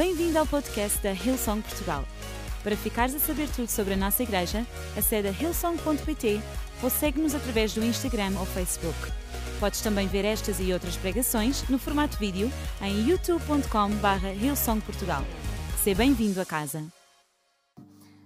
Bem-vindo ao podcast da Hillsong Portugal. Para ficares a saber tudo sobre a nossa igreja, acede a hillsong.pt ou segue-nos através do Instagram ou Facebook. Podes também ver estas e outras pregações no formato vídeo em youtube.com.br hillsongportugal. Seja bem-vindo a casa.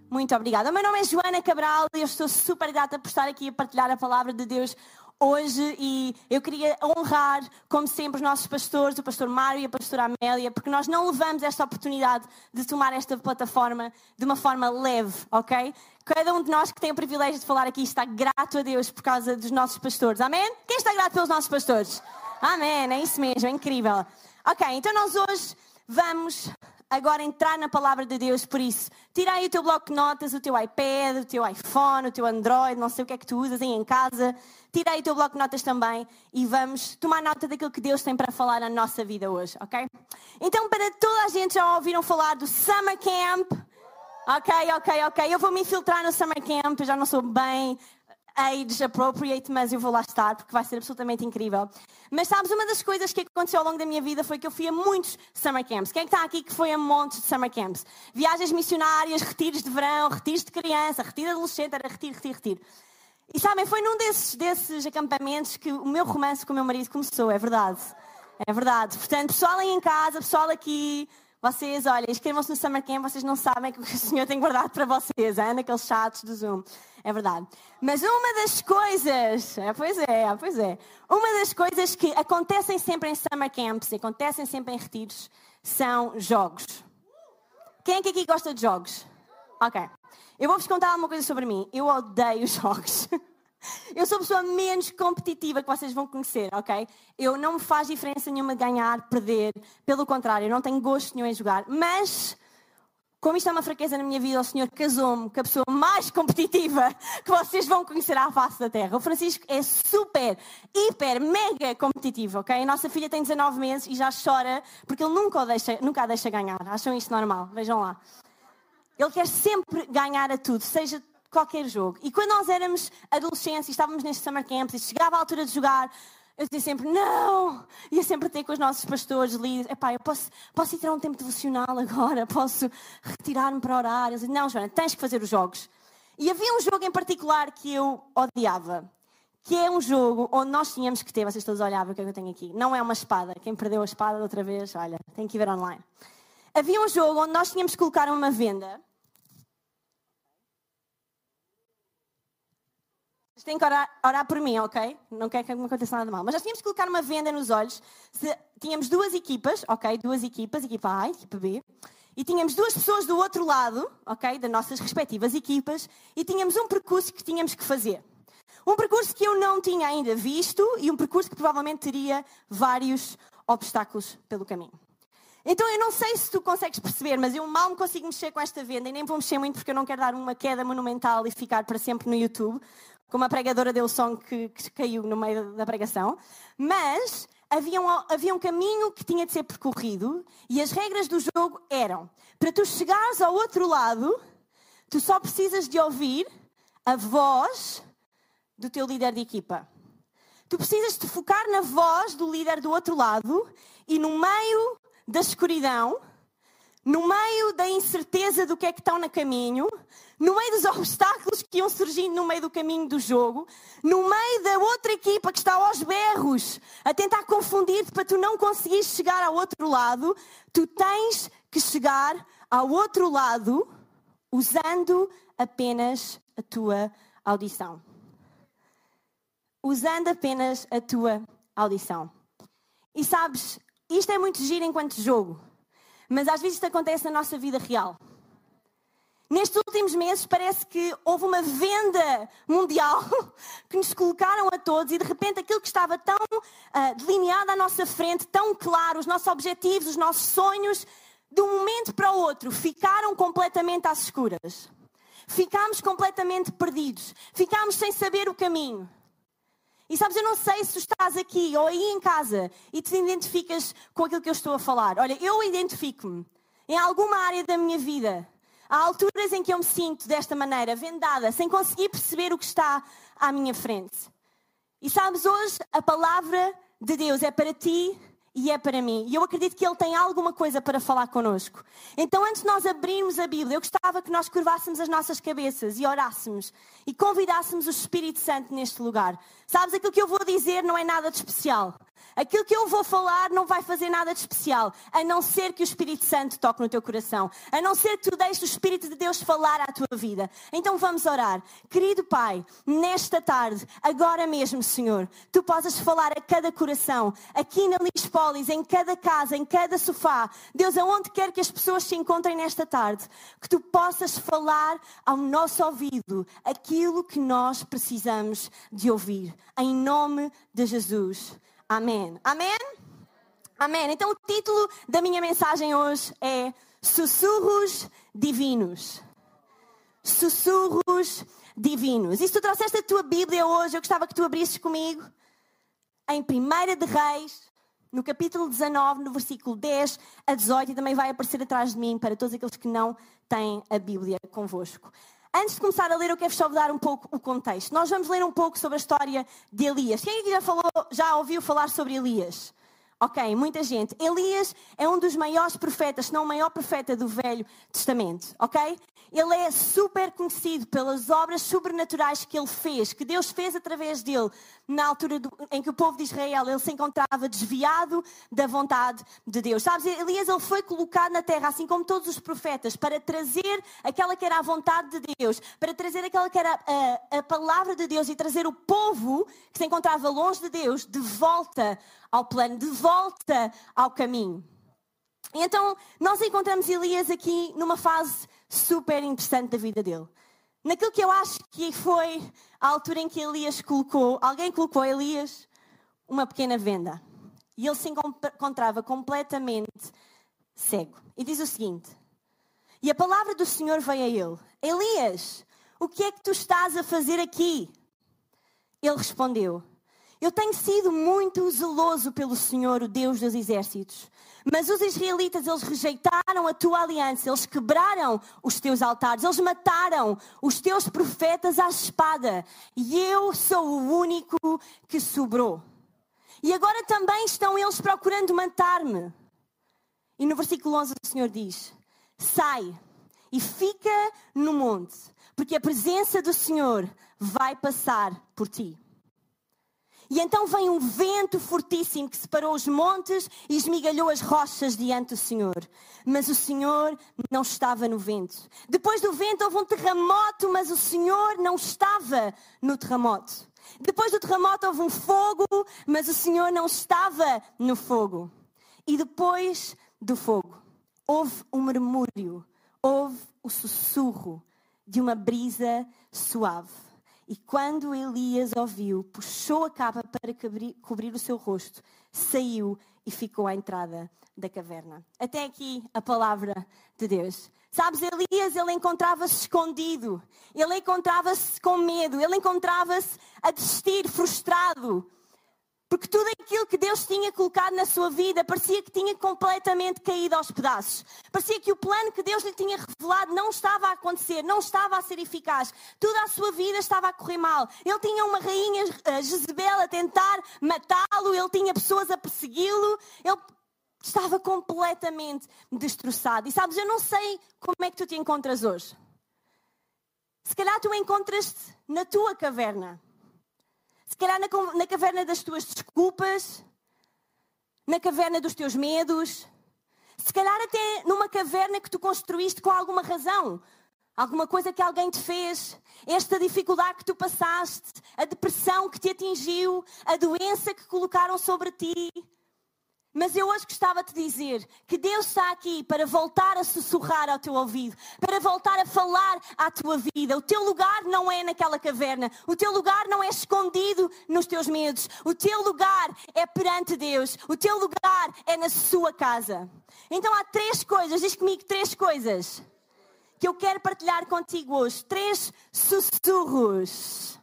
Muito obrigada. O meu nome é Joana Cabral e eu estou super grata por estar aqui a partilhar a palavra de Deus hoje e eu queria honrar, como sempre, os nossos pastores, o pastor Mário e a pastora Amélia, porque nós não levamos esta oportunidade de tomar esta plataforma de uma forma leve, ok? Cada um de nós que tem o privilégio de falar aqui está grato a Deus por causa dos nossos pastores. Amém? Quem está grato pelos nossos pastores? Amém, é isso mesmo, é incrível. Ok, então nós hoje vamos agora entrar na palavra de Deus, por isso, tira aí o teu bloco de notas, o teu iPad, o teu iPhone, o teu Android, não sei o que é que tu usas aí em casa, tira aí o teu bloco de notas também e vamos tomar nota daquilo que Deus tem para falar na nossa vida hoje, ok? Então, para toda a gente já ouviram falar do Summer Camp, Ok, ok, ok. Eu vou me infiltrar no Summer Camp, eu já não sou bem age appropriate, mas eu vou lá estar porque vai ser absolutamente incrível. Mas sabes, uma das coisas que aconteceu ao longo da minha vida foi que eu fui a muitos summer camps. Quem é está aqui que foi a montes de summer camps? Viagens missionárias, retiros de verão, retiros de criança, retiro de adolescente, era retiro, retiro, retiro. E sabem, foi num desses, desses acampamentos que o meu romance com o meu marido começou, é verdade. É verdade. Portanto, pessoal aí em casa, pessoal aqui, vocês, olha, inscrevam-se no Summer Camp, vocês não sabem o que o Senhor tem guardado para vocês, é? naqueles chats do Zoom. É verdade. Mas uma das coisas, é, pois é, pois é, uma das coisas que acontecem sempre em Summer Camps e acontecem sempre em retiros são jogos. Quem é que aqui gosta de jogos? Ok. Eu vou-vos contar uma coisa sobre mim. Eu odeio jogos. Eu sou a pessoa menos competitiva que vocês vão conhecer, ok? Eu não me faz diferença nenhuma ganhar, perder. Pelo contrário, eu não tenho gosto nenhum em jogar. Mas, como isto é uma fraqueza na minha vida, o Senhor casou-me com a pessoa mais competitiva que vocês vão conhecer à face da Terra. O Francisco é super, hiper, mega competitivo, ok? A nossa filha tem 19 meses e já chora porque ele nunca a deixa, nunca a deixa ganhar. Acham isto normal? Vejam lá. Ele quer sempre ganhar a tudo, seja qualquer jogo. E quando nós éramos adolescentes e estávamos nestes summer camps e chegava a altura de jogar, eu dizia sempre, não! Ia sempre ter com os nossos pastores, líderes, epá, eu posso, posso ir tirar um tempo devocional agora, posso retirar-me para orar. Dizia, não, Joana, tens que fazer os jogos. E havia um jogo em particular que eu odiava, que é um jogo onde nós tínhamos que ter, vocês todos olhavam o que, é que eu tenho aqui, não é uma espada. Quem perdeu a espada outra vez, olha, tem que ver online. Havia um jogo onde nós tínhamos que colocar uma venda têm que orar, orar, por mim, ok? Não quero que me aconteça nada mal. Mas nós tínhamos que colocar uma venda nos olhos. Se, tínhamos duas equipas, ok? Duas equipas, equipa A e equipa B. E tínhamos duas pessoas do outro lado, ok? Das nossas respectivas equipas. E tínhamos um percurso que tínhamos que fazer. Um percurso que eu não tinha ainda visto e um percurso que provavelmente teria vários obstáculos pelo caminho. Então eu não sei se tu consegues perceber, mas eu mal me consigo mexer com esta venda e nem vou mexer muito porque eu não quero dar uma queda monumental e ficar para sempre no YouTube como a pregadora deu som que, que caiu no meio da pregação, mas havia um, havia um caminho que tinha de ser percorrido e as regras do jogo eram: para tu chegares ao outro lado, tu só precisas de ouvir a voz do teu líder de equipa. Tu precisas de focar na voz do líder do outro lado e no meio da escuridão no meio da incerteza do que é que estão no caminho, no meio dos obstáculos que iam surgindo no meio do caminho do jogo, no meio da outra equipa que está aos berros a tentar confundir-te para tu não conseguires chegar ao outro lado, tu tens que chegar ao outro lado usando apenas a tua audição. Usando apenas a tua audição. E sabes, isto é muito giro enquanto jogo. Mas às vezes isto acontece na nossa vida real. Nestes últimos meses parece que houve uma venda mundial que nos colocaram a todos e de repente aquilo que estava tão uh, delineado à nossa frente, tão claro, os nossos objetivos, os nossos sonhos, de um momento para o outro ficaram completamente às escuras. Ficámos completamente perdidos. Ficámos sem saber o caminho. E sabes, eu não sei se tu estás aqui ou aí em casa e te identificas com aquilo que eu estou a falar. Olha, eu identifico-me em alguma área da minha vida. Há alturas em que eu me sinto desta maneira, vendada, sem conseguir perceber o que está à minha frente. E sabes, hoje a palavra de Deus é para ti e é para mim. E eu acredito que Ele tem alguma coisa para falar connosco. Então, antes de nós abrirmos a Bíblia, eu gostava que nós curvássemos as nossas cabeças e orássemos e convidássemos o Espírito Santo neste lugar. Sabes, aquilo que eu vou dizer não é nada de especial. Aquilo que eu vou falar não vai fazer nada de especial, a não ser que o Espírito Santo toque no teu coração, a não ser que tu deixes o Espírito de Deus falar à tua vida. Então vamos orar. Querido Pai, nesta tarde, agora mesmo, Senhor, tu possas falar a cada coração, aqui na Lispolis, em cada casa, em cada sofá, Deus, aonde quer que as pessoas se encontrem nesta tarde, que tu possas falar ao nosso ouvido aquilo que nós precisamos de ouvir. Em nome de Jesus. Amém. Amém? Amém. Então o título da minha mensagem hoje é Sussurros Divinos. Sussurros Divinos. E se tu trouxeste a tua Bíblia hoje, eu gostava que tu abrisses comigo em 1 de Reis, no capítulo 19, no versículo 10 a 18, e também vai aparecer atrás de mim para todos aqueles que não têm a Bíblia convosco. Antes de começar a ler, eu quero só dar um pouco o contexto. Nós vamos ler um pouco sobre a história de Elias. Quem aqui já, falou, já ouviu falar sobre Elias? Ok, muita gente. Elias é um dos maiores profetas, se não o maior profeta do Velho Testamento, ok? Ele é super conhecido pelas obras sobrenaturais que ele fez, que Deus fez através dele, na altura do, em que o povo de Israel ele se encontrava desviado da vontade de Deus. Sabes, Elias ele foi colocado na terra, assim como todos os profetas, para trazer aquela que era a vontade de Deus, para trazer aquela que era a, a palavra de Deus e trazer o povo que se encontrava longe de Deus de volta ao plano, de volta ao caminho. Então nós encontramos Elias aqui numa fase super interessante da vida dele. Naquilo que eu acho que foi a altura em que Elias colocou, alguém colocou a Elias uma pequena venda. E ele se encontrava completamente cego. E diz o seguinte: E a palavra do Senhor veio a ele: Elias, o que é que tu estás a fazer aqui? Ele respondeu: Eu tenho sido muito zeloso pelo Senhor, o Deus dos exércitos. Mas os israelitas, eles rejeitaram a tua aliança, eles quebraram os teus altares, eles mataram os teus profetas à espada. E eu sou o único que sobrou. E agora também estão eles procurando matar-me. E no versículo 11 o Senhor diz: Sai e fica no monte, porque a presença do Senhor vai passar por ti. E então vem um vento fortíssimo que separou os montes e esmigalhou as rochas diante do Senhor. Mas o Senhor não estava no vento. Depois do vento houve um terremoto, mas o Senhor não estava no terremoto. Depois do terremoto houve um fogo, mas o Senhor não estava no fogo. E depois do fogo houve um murmúrio, houve o sussurro de uma brisa suave. E quando Elias ouviu, puxou a capa para cobrir o seu rosto, saiu e ficou à entrada da caverna. Até aqui a palavra de Deus. Sabes, Elias, ele encontrava-se escondido, ele encontrava-se com medo, ele encontrava-se a desistir, frustrado, porque tudo aquilo que Deus tinha colocado na sua vida parecia que tinha completamente caído aos pedaços. Parecia que o plano que Deus lhe tinha revelado não estava a acontecer, não estava a ser eficaz. Toda a sua vida estava a correr mal. Ele tinha uma rainha Jezebel a tentar matá-lo, ele tinha pessoas a persegui-lo. Ele estava completamente destroçado. E sabes, eu não sei como é que tu te encontras hoje. Se calhar tu encontras-te na tua caverna se calhar na, na caverna das tuas desculpas, na caverna dos teus medos, se calhar até numa caverna que tu construíste com alguma razão, alguma coisa que alguém te fez, esta dificuldade que tu passaste, a depressão que te atingiu, a doença que colocaram sobre ti. Mas eu hoje gostava de dizer que Deus está aqui para voltar a sussurrar ao teu ouvido, para voltar a falar à tua vida. O teu lugar não é naquela caverna, o teu lugar não é escondido nos teus medos, o teu lugar é perante Deus, o teu lugar é na sua casa. Então há três coisas, diz comigo três coisas que eu quero partilhar contigo hoje. Três sussurros.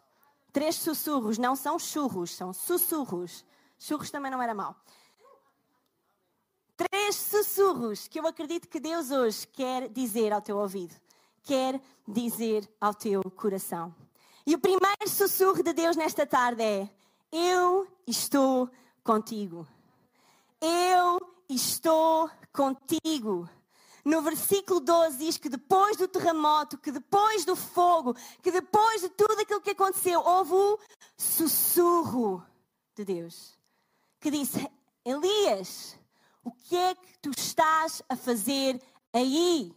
Três sussurros, não são churros, são sussurros. Churros também não era mal. Três sussurros que eu acredito que Deus hoje quer dizer ao teu ouvido, quer dizer ao teu coração. E o primeiro sussurro de Deus nesta tarde é: Eu estou contigo. eu estou contigo. No versículo 12 diz que depois do terremoto, que depois do fogo, que depois de tudo aquilo que aconteceu, houve o sussurro de Deus. Que disse: Elias, o que é que tu estás a fazer aí?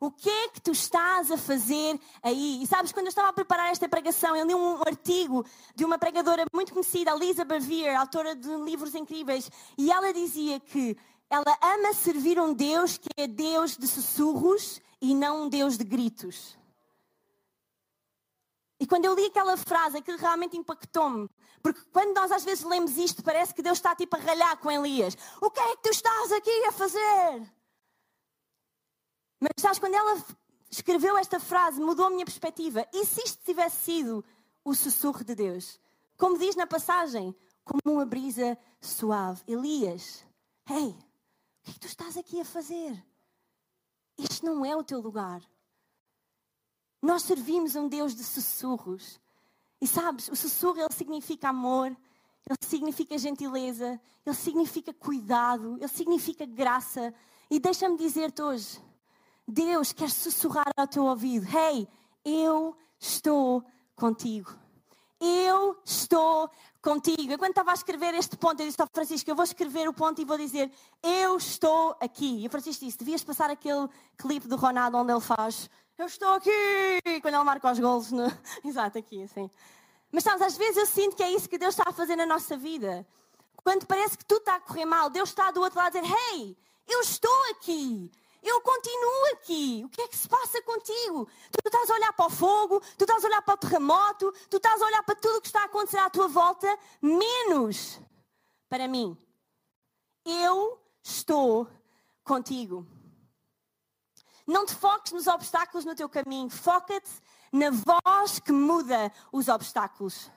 O que é que tu estás a fazer aí? E sabes, quando eu estava a preparar esta pregação, eu li um artigo de uma pregadora muito conhecida, Lisa Bevere, autora de livros incríveis, e ela dizia que ela ama servir um Deus que é Deus de sussurros e não um Deus de gritos. E quando eu li aquela frase, aquilo realmente impactou-me. Porque quando nós às vezes lemos isto, parece que Deus está tipo a ralhar com Elias. O que é que tu estás aqui a fazer? Mas sabes, quando ela escreveu esta frase, mudou a minha perspectiva. E se isto tivesse sido o sussurro de Deus? Como diz na passagem, como uma brisa suave. Elias, hey, o que é que tu estás aqui a fazer? Este não é o teu lugar. Nós servimos um Deus de sussurros. E sabes, o sussurro ele significa amor, ele significa gentileza, ele significa cuidado, ele significa graça. E deixa-me dizer-te hoje, Deus quer sussurrar ao teu ouvido: Hey, eu estou contigo. Eu estou contigo. Eu, quando estava a escrever este ponto, eu disse ao Francisco: Eu vou escrever o ponto e vou dizer: Eu estou aqui. E o Francisco disse: Devias passar aquele clipe do Ronaldo onde ele faz: Eu estou aqui. Quando ele marca os gols. No... Exato, aqui, assim. Mas sabes, às vezes eu sinto que é isso que Deus está a fazer na nossa vida. Quando parece que tudo está a correr mal, Deus está do outro lado a dizer: Hey, eu estou aqui. Eu continuo aqui. O que é que se passa contigo? Tu estás a olhar para o fogo, tu estás a olhar para o terremoto, tu estás a olhar para tudo o que está a acontecer à tua volta, menos para mim. Eu estou contigo. Não te foques nos obstáculos no teu caminho, foca-te na voz que muda os obstáculos.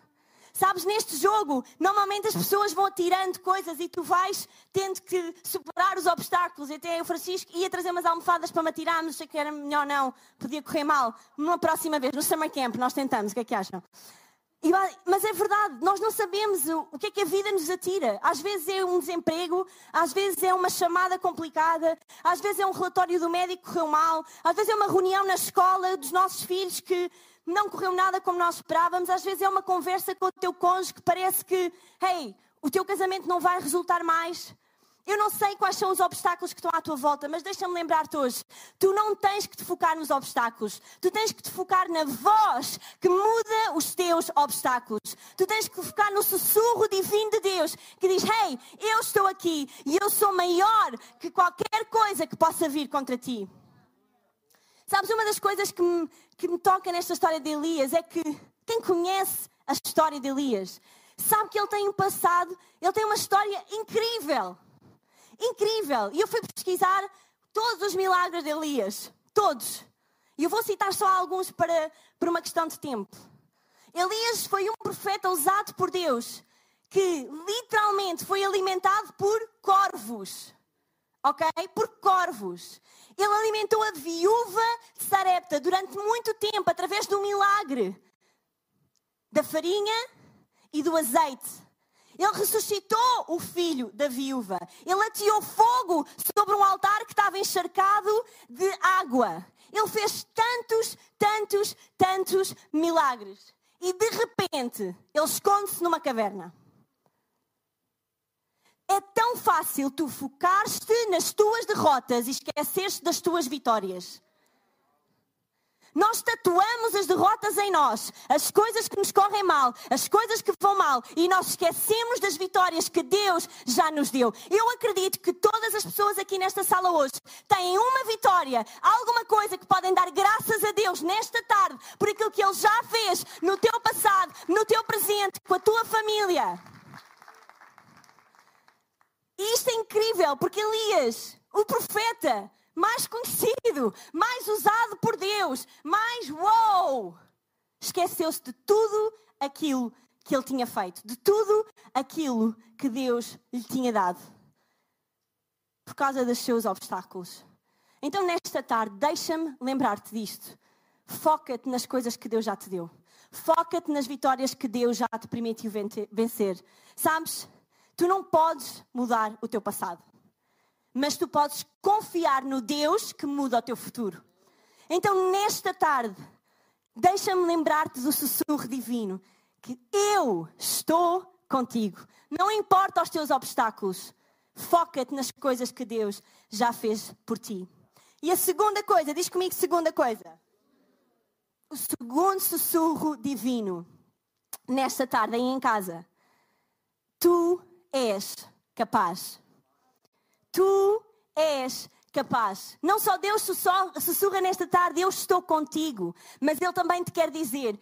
Sabes, neste jogo, normalmente as pessoas vão atirando coisas e tu vais tendo que superar os obstáculos. Até o Francisco ia trazer umas almofadas para me atirar, mas sei que era melhor não, podia correr mal. Numa próxima vez, no Summer Camp, nós tentamos, o que é que acham? Mas é verdade, nós não sabemos o, o, que é que a vida nos atira. Às vezes é um desemprego, às vezes é uma chamada complicada, às vezes é um relatório do médico que correu mal, às vezes é uma reunião na escola dos nossos filhos que não correu nada como nós esperávamos. Às vezes é uma conversa com o teu cônjuge que parece que, hey, o teu casamento não vai resultar mais. Eu não sei quais são os obstáculos que estão à tua volta, mas deixa-me lembrar-te hoje: tu não tens que te focar nos obstáculos, tu tens que te focar na voz que muda os teus obstáculos. Tu tens que focar no sussurro divino de Deus que diz: Hey, eu estou aqui e eu sou maior que qualquer coisa que possa vir contra ti. Sabes, uma das coisas que me, que me toca nesta história de Elias é que quem conhece a história de Elias sabe que ele tem um passado, ele tem uma história incrível. Incrível. E eu fui pesquisar todos os milagres de Elias. Todos. E eu vou citar só alguns para, por uma questão de tempo. Elias foi um profeta usado por Deus que literalmente foi alimentado por corvos. Ok? Por corvos. Ele alimentou a viúva de Sarepta durante muito tempo, através do milagre da farinha e do azeite. Ele ressuscitou o filho da viúva. Ele ateou fogo sobre um altar que estava encharcado de água. Ele fez tantos, tantos, tantos milagres. E de repente, ele esconde-se numa caverna. É tão fácil tu focar-te nas tuas derrotas e esquecer-te das tuas vitórias. Nós tatuamos as derrotas em nós, as coisas que nos correm mal, as coisas que vão mal, e nós esquecemos das vitórias que Deus já nos deu. Eu acredito que todas as pessoas aqui nesta sala hoje têm uma vitória, alguma coisa que podem dar graças a Deus nesta tarde por aquilo que Ele já fez no teu passado, no teu presente, com a tua família. E isto é incrível, porque Elias, o profeta mais conhecido, mais usado por Deus, mais uou, esqueceu-se de tudo aquilo que ele tinha feito, de tudo aquilo que Deus lhe tinha dado, por causa dos seus obstáculos. Então, nesta tarde, deixa-me lembrar-te disto. Foca-te nas coisas que Deus já te deu. Foca-te nas vitórias que Deus já te permitiu vencer. Sabes? Tu não podes mudar o teu passado, mas tu podes confiar no Deus que muda o teu futuro. Então, nesta tarde, deixa-me lembrar-te do sussurro divino que eu estou contigo. Não importa os teus obstáculos, foca-te nas coisas que Deus já fez por ti. E a segunda coisa, diz comigo segunda coisa. O segundo sussurro divino nesta tarde aí em casa. Tu és capaz. Tu és capaz. Não só Deus sussurra nesta tarde, eu estou contigo, mas Ele também te quer dizer: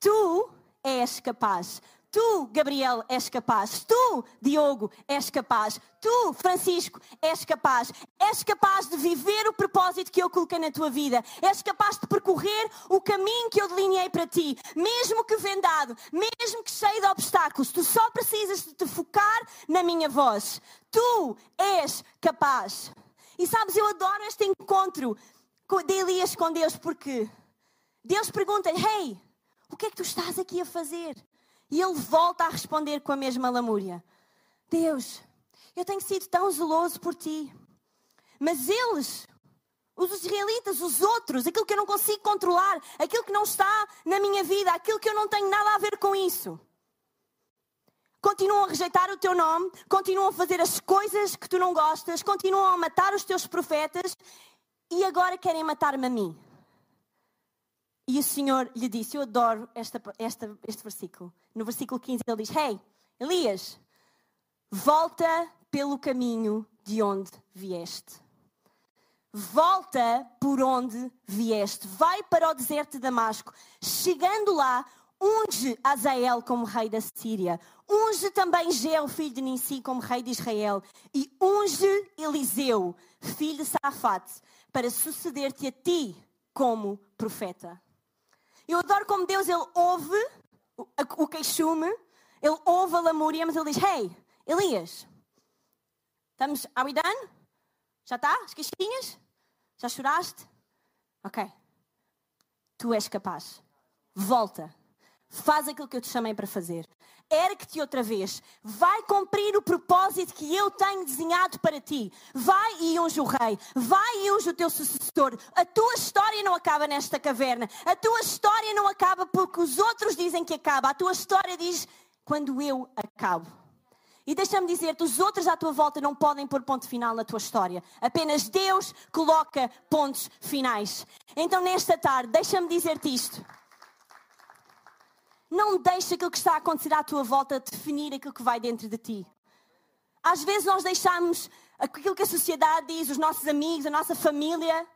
tu és capaz. Tu, Gabriel, és capaz. Tu, Diogo, és capaz. Tu, Francisco, és capaz. És capaz de viver o propósito que eu coloquei na tua vida. És capaz de percorrer o caminho que eu delineei para ti. Mesmo que vendado, mesmo que cheio de obstáculos, tu só precisas de te focar na minha voz. Tu és capaz. E sabes, eu adoro este encontro de Elias com Deus porque Deus pergunta: Hey, o que é que tu estás aqui a fazer? E ele volta a responder com a mesma lamúria: Deus, eu tenho sido tão zeloso por ti. Mas eles, os israelitas, os outros, aquilo que eu não consigo controlar, aquilo que não está na minha vida, aquilo que eu não tenho nada a ver com isso. Continuam a rejeitar o teu nome, continuam a fazer as coisas que tu não gostas, continuam a matar os teus profetas e agora querem matar-me a mim. E o Senhor lhe disse: Eu adoro esta, esta, este versículo. No versículo 15 ele diz: Hey, Elias, volta pelo caminho de onde vieste. Volta por onde vieste. Vai para o deserto de Damasco. Chegando lá, unge Azael como rei da Síria. Unge também Geu, filho de Ninsi, como rei de Israel. E unge Eliseu, filho de Safate, para suceder-te a ti como profeta. Eu adoro como Deus ele ouve o, queixume, ele ouve a lamúria, mas ele diz: Hey, Elias, estamos. Are we done? Já está? As queixinhas? Já choraste? Ok. Tu és capaz. Volta. Faz aquilo que eu te chamei para fazer ergue-te outra vez. Vai cumprir o propósito que eu tenho desenhado para ti. Vai e unge o rei. Vai e unge o teu sucessor. A tua história não acaba nesta caverna. A tua história não acaba porque os outros dizem que acaba. A tua história diz quando eu acabo. E deixa-me dizer-te, os outros à tua volta não podem pôr ponto final na tua história. Apenas Deus coloca pontos finais. Então, nesta tarde, deixa-me dizer-te isto. Não deixe aquilo que está a acontecer à tua volta definir aquilo que vai dentro de ti. Às vezes nós deixamos aquilo que a sociedade diz, os nossos amigos, a nossa família,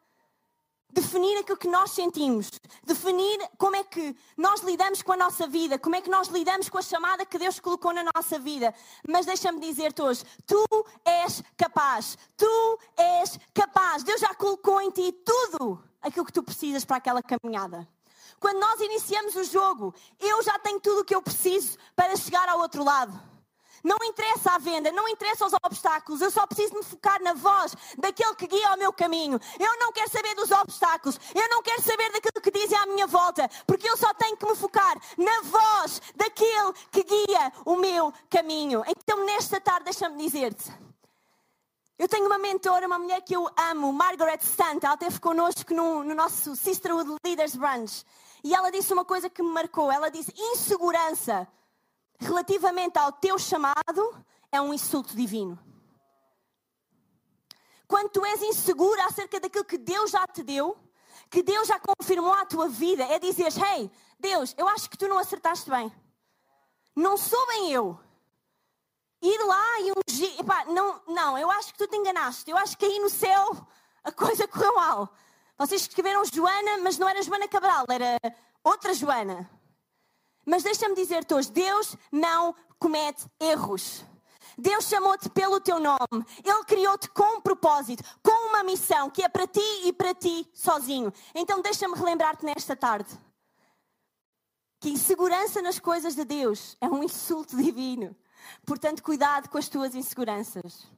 definir aquilo que nós sentimos, definir como é que nós lidamos com a nossa vida, como é que nós lidamos com a chamada que Deus colocou na nossa vida. Mas deixa-me dizer-te hoje: tu és capaz, tu és capaz. Deus já colocou em ti tudo aquilo que tu precisas para aquela caminhada. Quando nós iniciamos o jogo, eu já tenho tudo o que eu preciso para chegar ao outro lado. Não interessa a venda, não interessa os obstáculos, eu só preciso me focar na voz daquele que guia o meu caminho. Eu não quero saber dos obstáculos, eu não quero saber daquilo que dizem à minha volta, porque eu só tenho que me focar na voz daquele que guia o meu caminho. Então, nesta tarde, deixa-me dizer-te. Eu tenho uma mentora, uma mulher que eu amo, Margaret Stant. Ela esteve connosco no, no nosso Sisterhood Leaders Brunch. E ela disse uma coisa que me marcou. Ela disse: insegurança relativamente ao teu chamado é um insulto divino. Quando tu és insegura acerca daquilo que Deus já te deu, que Deus já confirmou à tua vida, é dizer: Hey, Deus, eu acho que tu não acertaste bem. Não sou bem eu. Ir lá e ungir. Epá, não, não, eu acho que tu te enganaste. Eu acho que aí no céu a coisa correu mal. Vocês escreveram Joana, mas não era Joana Cabral, era outra Joana. Mas deixa-me dizer-te hoje: Deus não comete erros. Deus chamou-te pelo teu nome. Ele criou-te com um propósito, com uma missão que é para ti e para ti sozinho. Então deixa-me relembrar-te nesta tarde que insegurança nas coisas de Deus é um insulto divino. Portanto, cuidado com as tuas inseguranças.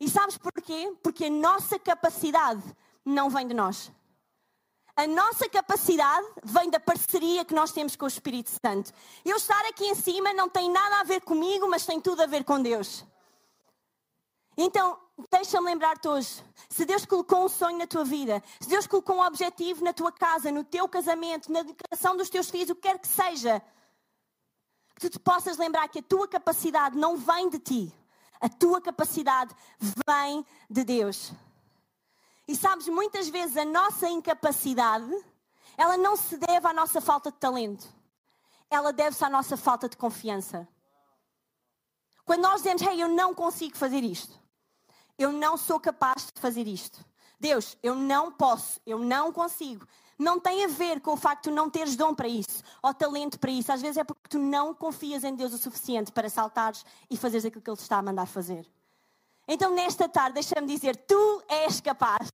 E sabes porquê? Porque a nossa capacidade não vem de nós. A nossa capacidade vem da parceria que nós temos com o Espírito Santo. Eu estar aqui em cima não tem nada a ver comigo, mas tem tudo a ver com Deus. Então, deixa-me lembrar-te hoje: se Deus colocou um sonho na tua vida, se Deus colocou um objetivo na tua casa, no teu casamento, na educação dos teus filhos, o que quer que seja, que tu te possas lembrar que a tua capacidade não vem de ti, a tua capacidade vem de Deus. E sabes, muitas vezes a nossa incapacidade, ela não se deve à nossa falta de talento. Ela deve-se à nossa falta de confiança. Quando nós dizemos, hey, eu não consigo fazer isto. Eu não sou capaz de fazer isto. Deus, eu não posso, eu não consigo. Não tem a ver com o facto de não teres dom para isso, ou talento para isso. Às vezes é porque tu não confias em Deus o suficiente para saltares e fazeres aquilo que Ele te está a mandar fazer. Então, nesta tarde, deixa-me dizer: tu és capaz.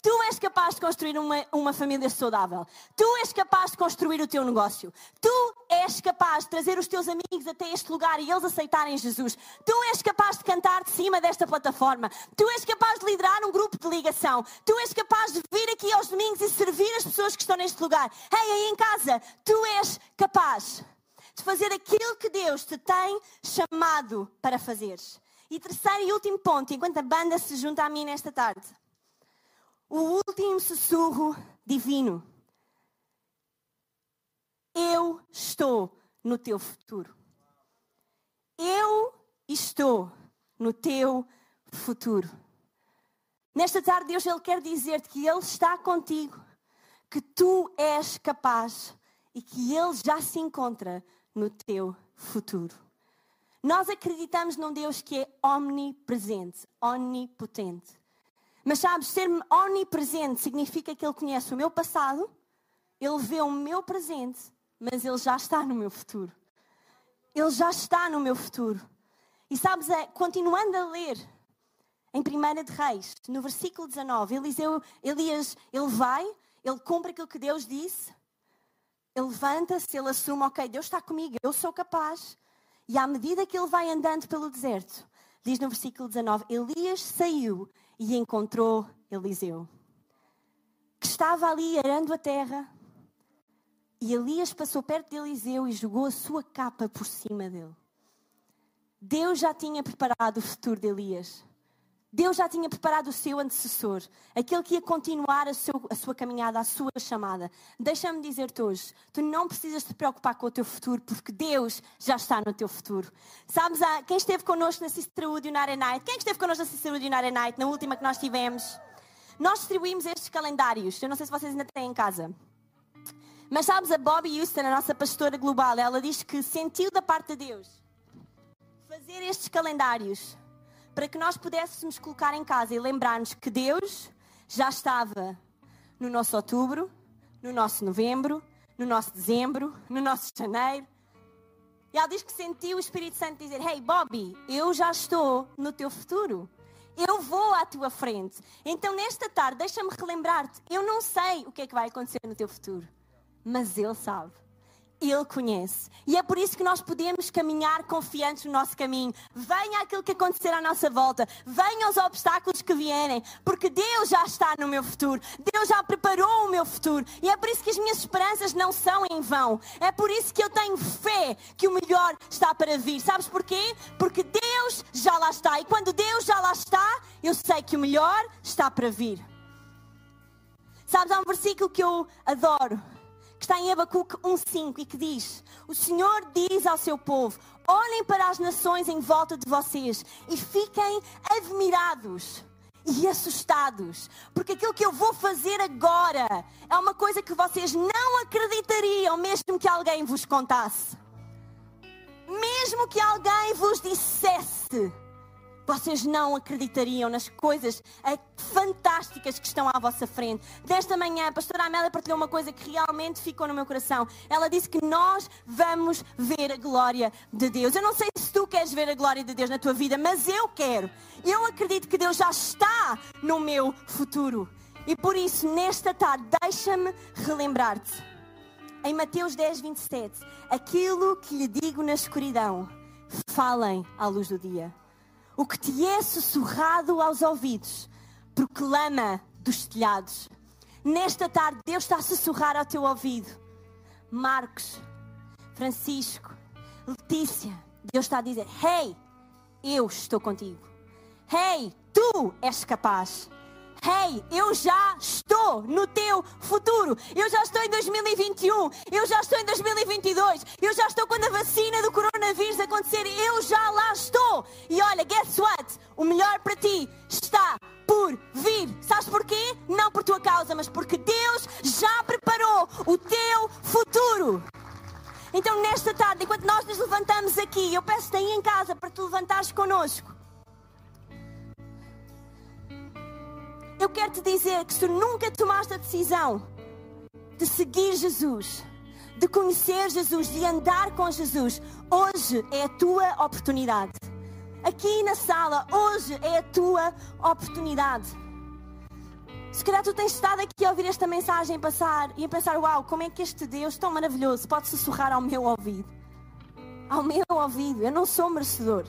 Tu és capaz de construir uma, uma família saudável. Tu és capaz de construir o teu negócio. Tu és capaz de trazer os teus amigos até este lugar e eles aceitarem Jesus. Tu és capaz de cantar de cima desta plataforma. Tu és capaz de liderar um grupo de ligação. Tu és capaz de vir aqui aos domingos e servir as pessoas que estão neste lugar. Ei, aí em casa, tu és capaz de fazer aquilo que Deus te tem chamado para fazeres. E terceiro e último ponto, enquanto a banda se junta a mim nesta tarde. O último sussurro divino. Eu estou no teu futuro. Eu estou no teu futuro. Nesta tarde, Deus ele quer dizer-te que Ele está contigo, que tu és capaz e que Ele já se encontra no teu futuro. Nós acreditamos num Deus que é omnipresente, onipotente. Mas sabes, ser omnipresente significa que Ele conhece o meu passado, Ele vê o meu presente, mas Ele já está no meu futuro. Ele já está no meu futuro. E sabes, é, continuando a ler em 1 de Reis, no versículo 19, Eliseu, Elias, ele vai, ele cumpre aquilo que Deus disse, ele levanta-se, ele assume, ok, Deus está comigo, eu sou capaz. E à medida que ele vai andando pelo deserto, diz no versículo 19: Elias saiu e encontrou Eliseu, que estava ali arando a terra. E Elias passou perto de Eliseu e jogou a sua capa por cima dele. Deus já tinha preparado o futuro de Elias. Deus já tinha preparado o seu antecessor, aquele que ia continuar a, seu, a sua caminhada, a sua chamada. Deixa-me dizer-te hoje: tu não precisas te preocupar com o teu futuro, porque Deus já está no teu futuro. Sabes, ah, quem esteve connosco na Sisterhood United Night? Quem esteve connosco na Sisterhood United Night, na última que nós tivemos? Nós distribuímos estes calendários. Eu não sei se vocês ainda têm em casa. Mas sabes, a Bobby Houston, a nossa pastora global, ela diz que sentiu da parte de Deus fazer estes calendários para que nós pudéssemos colocar em casa e lembrar-nos que Deus já estava no nosso outubro, no nosso novembro, no nosso dezembro, no nosso janeiro. E ela diz que sentiu o Espírito Santo dizer: Hey, Bobby, eu já estou no teu futuro. Eu vou à tua frente. Então, nesta tarde, deixa-me relembrar-te: eu não sei o que é que vai acontecer no teu futuro, mas Ele sabe. Ele conhece. E é por isso que nós podemos caminhar confiantes no nosso caminho. Venha aquilo que acontecer à nossa volta. Venham os obstáculos que vierem. Porque Deus já está no meu futuro. Deus já preparou o meu futuro. E é por isso que as minhas esperanças não são em vão. É por isso que eu tenho fé que o melhor está para vir. Sabes porquê? Porque Deus já lá está. E quando Deus já lá está, eu sei que o melhor está para vir. Sabes, há um versículo que eu adoro está em Abacuque 1,5 e que diz: O Senhor diz ao seu povo: olhem para as nações em volta de vocês e fiquem admirados e assustados, porque aquilo que eu vou fazer agora é uma coisa que vocês não acreditariam, mesmo que alguém vos contasse. Mesmo que alguém vos dissesse vocês não acreditariam nas coisas eh, fantásticas que estão à vossa frente. Desta manhã, a pastora Amélia partilhou uma coisa que realmente ficou no meu coração. Ela disse que nós vamos ver a glória de Deus. Eu não sei se tu queres ver a glória de Deus na tua vida, mas eu quero. Eu acredito que Deus já está no meu futuro. E por isso, nesta tarde, deixa-me relembrar-te. Em Mateus 10, 27, aquilo que lhe digo na escuridão, falem à luz do dia. O que te é sussurrado aos ouvidos, proclama dos telhados. Nesta tarde, Deus está a sussurrar ao teu ouvido. Marcos, Francisco, Letícia, Deus está a dizer: Hey, eu estou contigo. Hey, tu és capaz. Hey, eu já estou no teu futuro. Eu já estou em 2021. Eu já estou em 2022. Eu já estou quando a vacina do coronavírus acontecer. Eu já lá estou. E olha, guess what? O melhor para ti está por vir. Sabes porquê? Não por tua causa, mas porque Deus já preparou o teu futuro. Então, nesta tarde, enquanto nós nos levantamos aqui, eu peço-te aí em casa para te levantares connosco. Eu quero te dizer que se tu nunca tomaste a decisão de seguir Jesus, de conhecer Jesus, de andar com Jesus, hoje é a tua oportunidade. Aqui na sala, hoje é a tua oportunidade. Se calhar tu tens estado aqui a ouvir esta mensagem passar e a pensar: Uau, como é que este Deus tão maravilhoso pode sussurrar ao meu ouvido? Ao meu ouvido, eu não sou merecedor.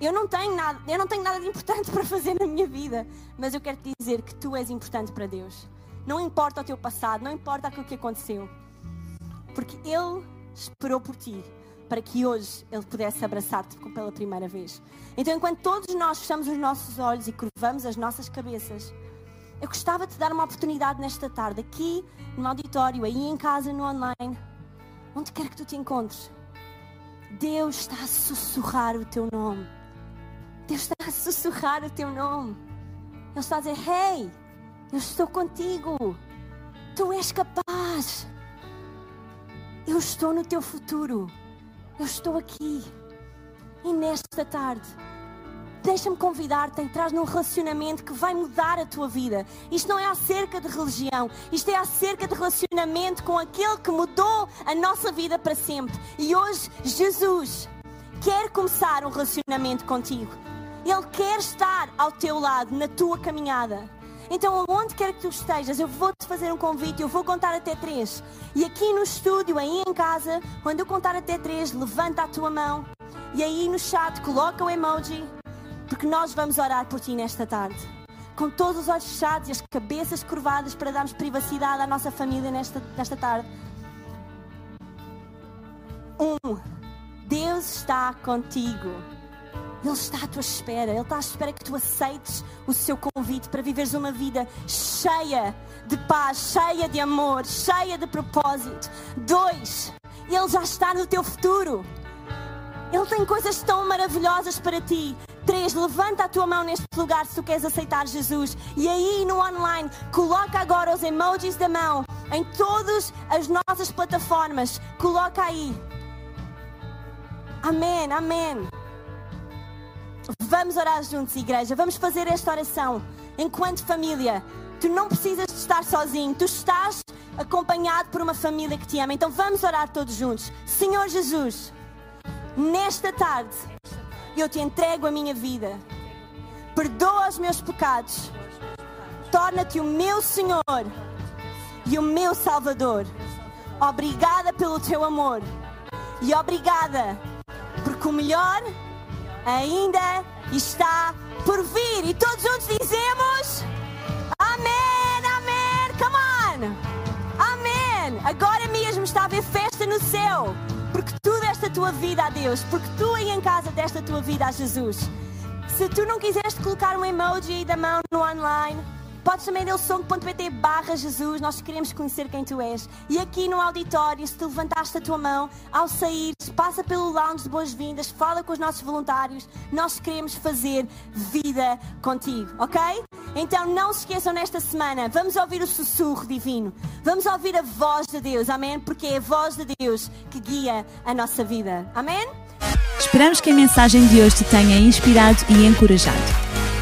Eu não tenho nada, eu não tenho nada de importante para fazer na minha vida, mas eu quero te dizer que tu és importante para Deus. Não importa o teu passado, não importa aquilo que aconteceu. Porque ele esperou por ti para que hoje ele pudesse abraçar-te pela primeira vez. Então, enquanto todos nós fechamos os nossos olhos e curvamos as nossas cabeças, eu gostava de te dar uma oportunidade nesta tarde, aqui no auditório, aí em casa, no online, onde quer que tu te encontres. Deus está a sussurrar o teu nome. Deus está a sussurrar o teu nome. Ele está a dizer: Hey, eu estou contigo. Tu és capaz. Eu estou no teu futuro. Eu estou aqui. E nesta tarde, deixa-me convidar-te a entrar num relacionamento que vai mudar a tua vida. Isto não é acerca de religião, isto é acerca de relacionamento com aquele que mudou a nossa vida para sempre. E hoje, Jesus quer começar um relacionamento contigo. Ele quer estar ao teu lado na tua caminhada. Então, onde quer que tu estejas, eu vou-te fazer um convite, eu vou contar até três. E aqui no estúdio, aí em casa, quando eu contar até três, levanta a tua mão. E aí no chat, coloca o emoji, porque nós vamos orar por ti nesta tarde. Com todos os olhos fechados e as cabeças curvadas para darmos privacidade à nossa família nesta, nesta tarde. Um, Deus está contigo. Ele está à tua espera, Ele está à espera que tu aceites o seu convite para viveres uma vida cheia de paz, cheia de amor, cheia de propósito. Dois, Ele já está no teu futuro. Ele tem coisas tão maravilhosas para ti. Três, levanta a tua mão neste lugar se tu queres aceitar Jesus. E aí no online, coloca agora os emojis da mão em todas as nossas plataformas. Coloca aí. Amém, amém. Vamos orar juntos, igreja. Vamos fazer esta oração enquanto família. Tu não precisas de estar sozinho, tu estás acompanhado por uma família que te ama. Então vamos orar todos juntos. Senhor Jesus, nesta tarde eu te entrego a minha vida. Perdoa os meus pecados. Torna-te o meu Senhor e o meu Salvador. Obrigada pelo teu amor e obrigada porque o melhor ainda está por vir. E todos juntos dizemos: Amém, Amém, come on! Amém! Agora mesmo está a haver festa no céu, porque tu deste a tua vida a Deus, porque tu aí em casa deste a tua vida a Jesus. Se tu não quiseres colocar um emoji da mão no online, Podes também delsong.pt barra Jesus, nós queremos conhecer quem tu és. E aqui no auditório, se te levantaste a tua mão, ao sair, passa pelo lounge de boas-vindas, fala com os nossos voluntários, nós queremos fazer vida contigo, ok? Então não se esqueçam nesta semana, vamos ouvir o sussurro divino, vamos ouvir a voz de Deus, amém? Porque é a voz de Deus que guia a nossa vida, amém? Esperamos que a mensagem de hoje te tenha inspirado e encorajado.